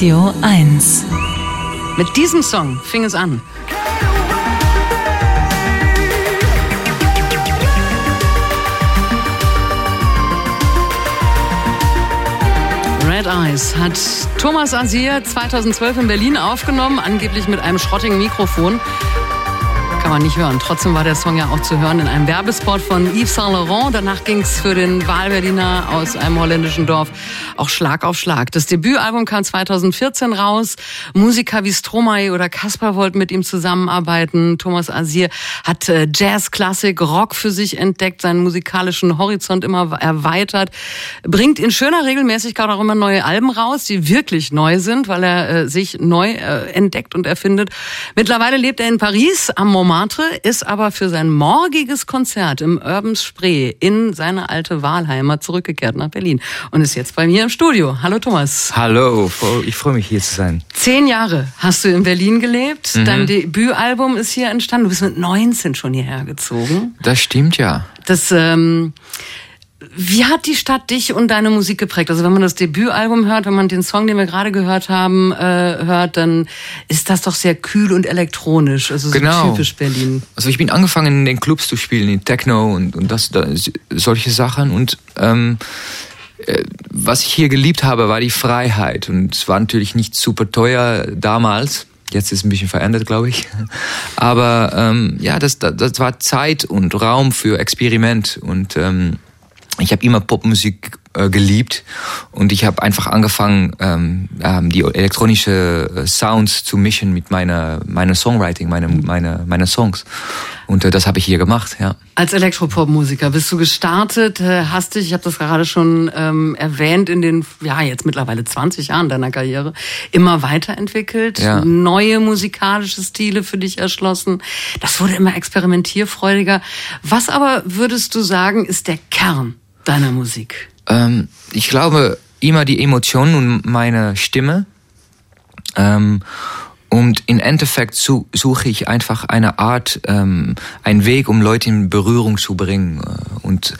Radio 1. Mit diesem Song fing es an. Red Eyes hat Thomas Asier 2012 in Berlin aufgenommen, angeblich mit einem schrottigen Mikrofon kann man nicht hören. Trotzdem war der Song ja auch zu hören in einem Werbespot von Yves Saint Laurent. Danach ging es für den Wahlberliner aus einem holländischen Dorf auch Schlag auf Schlag. Das Debütalbum kam 2014 raus. Musiker wie Stromae oder Kaspar wollten mit ihm zusammenarbeiten. Thomas Asir hat äh, Jazz, Klassik, Rock für sich entdeckt, seinen musikalischen Horizont immer erweitert, bringt in schöner Regelmäßigkeit auch immer neue Alben raus, die wirklich neu sind, weil er äh, sich neu äh, entdeckt und erfindet. Mittlerweile lebt er in Paris am Moment Montmartre, ist aber für sein morgiges Konzert im Urban Spree in seine alte Wahlheimat zurückgekehrt nach Berlin und ist jetzt bei mir im Studio. Hallo Thomas. Hallo, ich freue mich hier zu sein. Zehn Jahre hast du in Berlin gelebt. Mhm. Dein Debütalbum ist hier entstanden. Du bist mit 19 schon hierher gezogen. Das stimmt ja. Das ähm, wie hat die Stadt dich und deine Musik geprägt? Also wenn man das Debütalbum hört, wenn man den Song, den wir gerade gehört haben, äh, hört, dann ist das doch sehr kühl und elektronisch. Also so genau. typisch Berlin. Also ich bin angefangen in den Clubs zu spielen, in Techno und, und das, das solche Sachen und ähm, äh, was ich hier geliebt habe, war die Freiheit und es war natürlich nicht super teuer damals. Jetzt ist es ein bisschen verändert, glaube ich. Aber ähm, ja, das, das, das war Zeit und Raum für Experiment und ähm, ich habe immer Popmusik äh, geliebt und ich habe einfach angefangen, ähm, ähm, die elektronische äh, Sounds zu mischen mit meiner meiner Songwriting, meine meine meine Songs. Und äh, das habe ich hier gemacht, ja. Als Elektropop-Musiker bist du gestartet, äh, hast dich, ich habe das gerade schon ähm, erwähnt, in den ja jetzt mittlerweile 20 Jahren deiner Karriere immer weiterentwickelt, ja. neue musikalische Stile für dich erschlossen. Das wurde immer experimentierfreudiger. Was aber würdest du sagen, ist der Kern deiner Musik? Ähm, ich glaube immer die Emotionen und meine Stimme. Ähm, und im Endeffekt suche ich einfach eine Art, ähm, einen Weg, um Leute in Berührung zu bringen. Und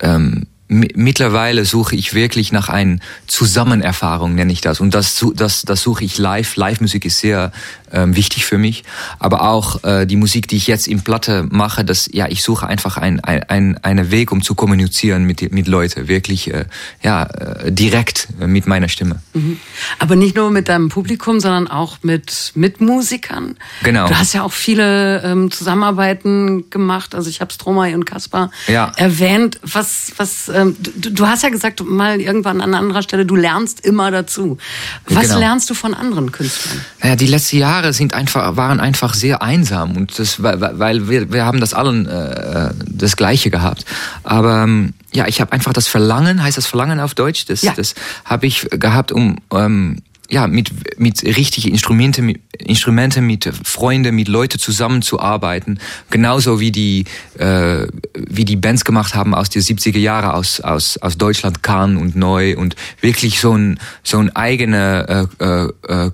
ähm, mittlerweile suche ich wirklich nach einer Zusammenerfahrung, nenne ich das. Und das, das, das suche ich live. Live-Musik ist sehr ähm, wichtig für mich. Aber auch äh, die Musik, die ich jetzt in Platte mache, das, ja, ich suche einfach ein, ein, ein, einen Weg, um zu kommunizieren mit, mit Leuten. Wirklich, äh, ja, äh, direkt mit meiner Stimme. Mhm. Aber nicht nur mit deinem Publikum, sondern auch mit Mitmusikern. Genau. Du hast ja auch viele ähm, Zusammenarbeiten gemacht. Also ich habe Stromae und Kaspar ja. erwähnt. Was, was, ähm, du, du hast ja gesagt, mal irgendwann an anderer Stelle, du lernst immer dazu. Was genau. lernst du von anderen Künstlern? Naja, die letzten Jahre Jahre sind einfach, waren einfach sehr einsam und das, weil wir, wir haben das allen äh, das Gleiche gehabt. Aber ähm, ja, ich habe einfach das Verlangen, heißt das Verlangen auf Deutsch, das, ja. das habe ich gehabt, um ähm, ja, mit, mit richtigen Instrumente, mit, Instrumente, mit Freunden, mit Leuten zusammenzuarbeiten. Genauso wie die, äh, wie die Bands gemacht haben aus den 70er Jahren aus, aus, aus Deutschland, Cannes und Neu und wirklich so ein, so ein eigene, äh, äh,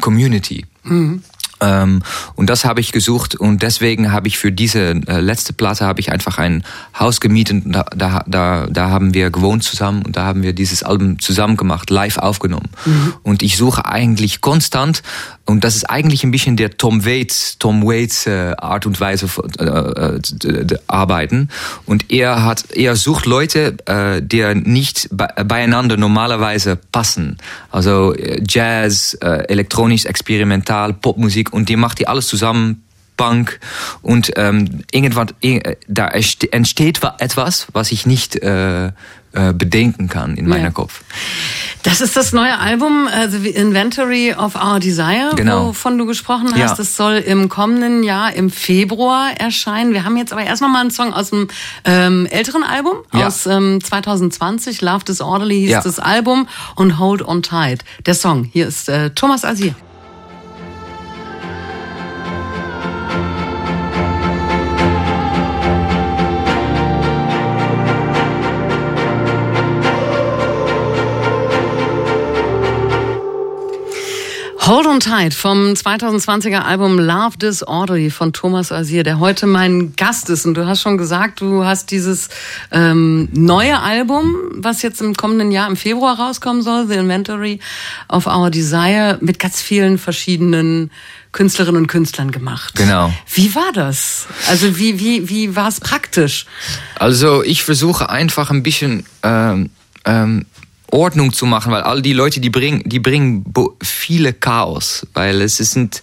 Community. Mhm. Ähm, und das habe ich gesucht und deswegen habe ich für diese äh, letzte Platte habe ich einfach ein Haus gemietet und da, da, da, da haben wir gewohnt zusammen und da haben wir dieses Album zusammen gemacht, live aufgenommen. Mhm. Und ich suche eigentlich konstant und das ist eigentlich ein bisschen der Tom Waits, Tom Waits äh, Art und Weise äh, äh, arbeiten. Und er hat, er sucht Leute, äh, die nicht beieinander normalerweise passen. Also äh, Jazz, äh, elektronisch, experimental, Popmusik und die macht die alles zusammen Punk und ähm, irgendwann äh, da entsteht etwas, was ich nicht äh, äh, bedenken kann in ja. Kopf. Das ist das neue Album, also The Inventory of Our Desire, genau. wovon du gesprochen hast. Ja. Das soll im kommenden Jahr im Februar erscheinen. Wir haben jetzt aber erst noch mal einen Song aus dem ähm, älteren Album, ja. aus ähm, 2020. Love Disorderly hieß das Album und Hold On Tight. Der Song. Hier ist äh, Thomas Asir. Hold on Tight vom 2020er Album Love Disorderly von Thomas Asier, der heute mein Gast ist. Und du hast schon gesagt, du hast dieses ähm, neue Album, was jetzt im kommenden Jahr im Februar rauskommen soll, The Inventory of Our Desire, mit ganz vielen verschiedenen Künstlerinnen und Künstlern gemacht. Genau. Wie war das? Also wie, wie, wie war es praktisch? Also ich versuche einfach ein bisschen ähm, ähm, Ordnung zu machen, weil all die Leute, die bringen, die bringen viele Chaos, weil es sind,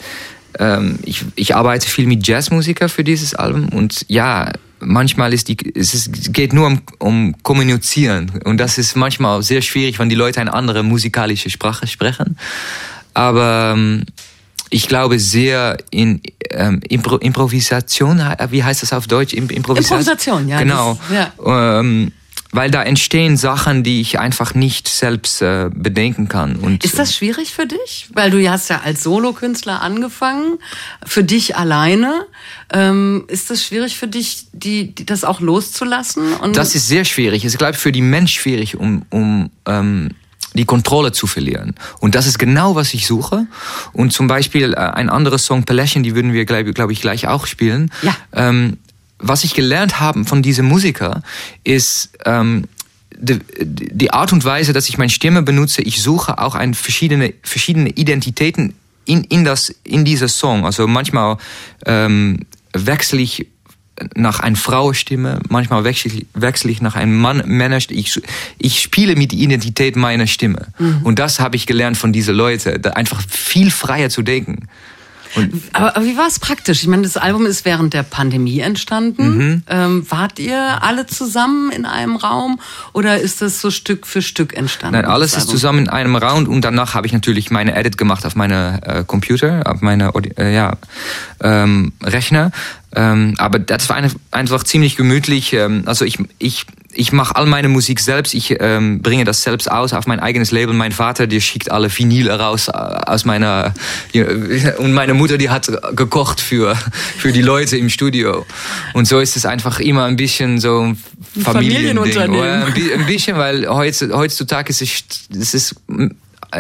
ähm, ich, ich arbeite viel mit Jazzmusiker für dieses Album und ja, manchmal ist die, es ist, geht nur um, um Kommunizieren und das ist manchmal sehr schwierig, wenn die Leute eine andere musikalische Sprache sprechen. Aber ähm, ich glaube sehr in ähm, Impro Improvisation, wie heißt das auf Deutsch? Improvisation, Improvisation ja. Genau. Das, ja. Ähm, weil da entstehen Sachen, die ich einfach nicht selbst äh, bedenken kann. Und ist das schwierig für dich? Weil du hast ja als Solokünstler angefangen, für dich alleine. Ähm, ist das schwierig für dich, die, die das auch loszulassen? Und das ist sehr schwierig. Es ist, glaube ich, für die Mensch schwierig, um, um ähm, die Kontrolle zu verlieren. Und das ist genau, was ich suche. Und zum Beispiel äh, ein anderes Song, Pelächen, die würden wir, glaube glaub ich, gleich auch spielen. Ja. Ähm, was ich gelernt habe von diesem Musiker, ist ähm, die, die Art und Weise, dass ich meine Stimme benutze. Ich suche auch ein verschiedene, verschiedene Identitäten in, in, das, in dieser Song. Also manchmal ähm, wechsle ich nach einer Frauenstimme, manchmal wechsle ich, wechsle ich nach einem Mann, Männerstimme. Ich, ich spiele mit der Identität meiner Stimme. Mhm. Und das habe ich gelernt von diesen Leuten, einfach viel freier zu denken. Aber, aber, wie war es praktisch? Ich meine, das Album ist während der Pandemie entstanden. Mhm. Ähm, wart ihr alle zusammen in einem Raum oder ist das so Stück für Stück entstanden? Nein, alles ist zusammen in einem Raum und danach habe ich natürlich meine Edit gemacht auf meine äh, Computer, auf meine äh, ja, ähm, Rechner. Ähm, aber das war einfach ziemlich gemütlich. Ähm, also ich, ich ich mache all meine Musik selbst. Ich ähm, bringe das selbst aus auf mein eigenes Label. Mein Vater, der schickt alle Vinyl raus äh, aus meiner und meine Mutter, die hat gekocht für für die Leute im Studio. Und so ist es einfach immer ein bisschen so Familienunternehmen. Ein bisschen, weil heutzutage ist es, es ist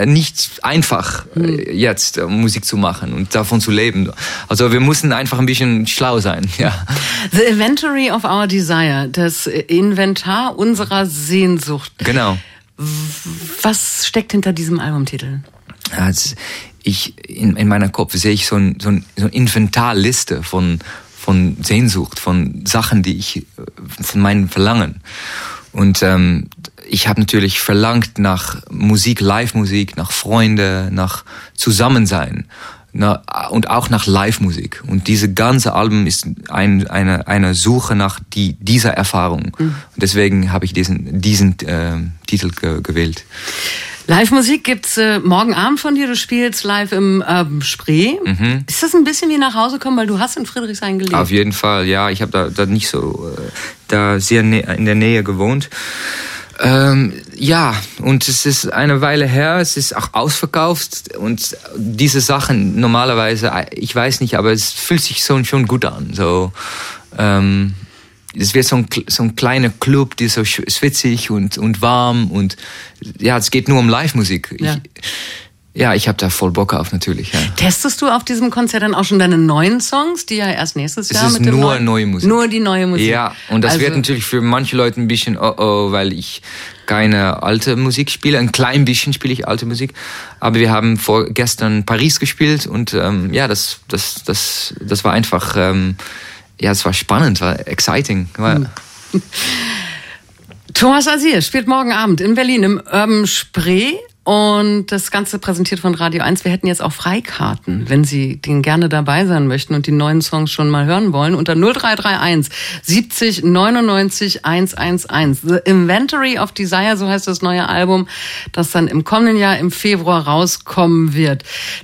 nicht einfach äh, hm. jetzt äh, Musik zu machen und davon zu leben. Also wir mussten einfach ein bisschen schlau sein. Ja. The Inventory of Our Desire, das Inventar unserer Sehnsucht. Genau. Was steckt hinter diesem Albumtitel? Also ich in, in meiner Kopf sehe ich so, ein, so, ein, so eine Inventarliste von von Sehnsucht, von Sachen, die ich von meinen Verlangen. Und ähm, ich habe natürlich verlangt nach Musik, Live-Musik, nach Freunde, nach Zusammensein na, und auch nach Live-Musik. Und diese ganze Album ist ein, eine, eine Suche nach die, dieser Erfahrung. Mhm. Und deswegen habe ich diesen, diesen äh, Titel ge gewählt. Live-Musik gibt's äh, morgen Abend von dir. Du spielst live im ähm, Spree. Mhm. Ist das ein bisschen wie nach Hause kommen, weil du hast in Friedrichshain gelebt? Auf jeden Fall, ja. Ich habe da, da nicht so äh, da sehr in der Nähe gewohnt. Ähm, ja, und es ist eine Weile her, es ist auch ausverkauft und diese Sachen normalerweise, ich weiß nicht, aber es fühlt sich so schon gut an. So, ähm, es wird so ein, so ein kleiner Club, die ist so schwitzig und, und warm und ja, es geht nur um Live-Musik. Ja. Ja, ich habe da voll Bock auf natürlich. Ja. Testest du auf diesem Konzert dann auch schon deine neuen Songs, die ja erst nächstes Jahr es ist mit dem nur neuen, neue Musik. Nur die neue Musik. Ja, und das also, wird natürlich für manche Leute ein bisschen oh oh, weil ich keine alte Musik spiele. Ein klein bisschen spiele ich alte Musik, aber wir haben vorgestern Paris gespielt und ähm, ja, das das das das war einfach ähm, ja, es war spannend, war exciting. War, hm. Thomas Asir spielt morgen Abend in Berlin im Urban Spree. Und das Ganze präsentiert von Radio 1. Wir hätten jetzt auch Freikarten, wenn Sie den gerne dabei sein möchten und die neuen Songs schon mal hören wollen. Unter 0331 70 99 111. The Inventory of Desire, so heißt das neue Album, das dann im kommenden Jahr im Februar rauskommen wird.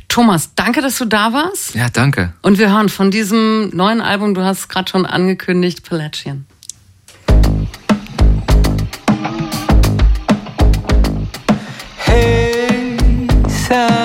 Thomas, danke, dass du da warst. Ja, danke. Und wir hören von diesem neuen Album, du hast gerade schon angekündigt, Pelagian. casa.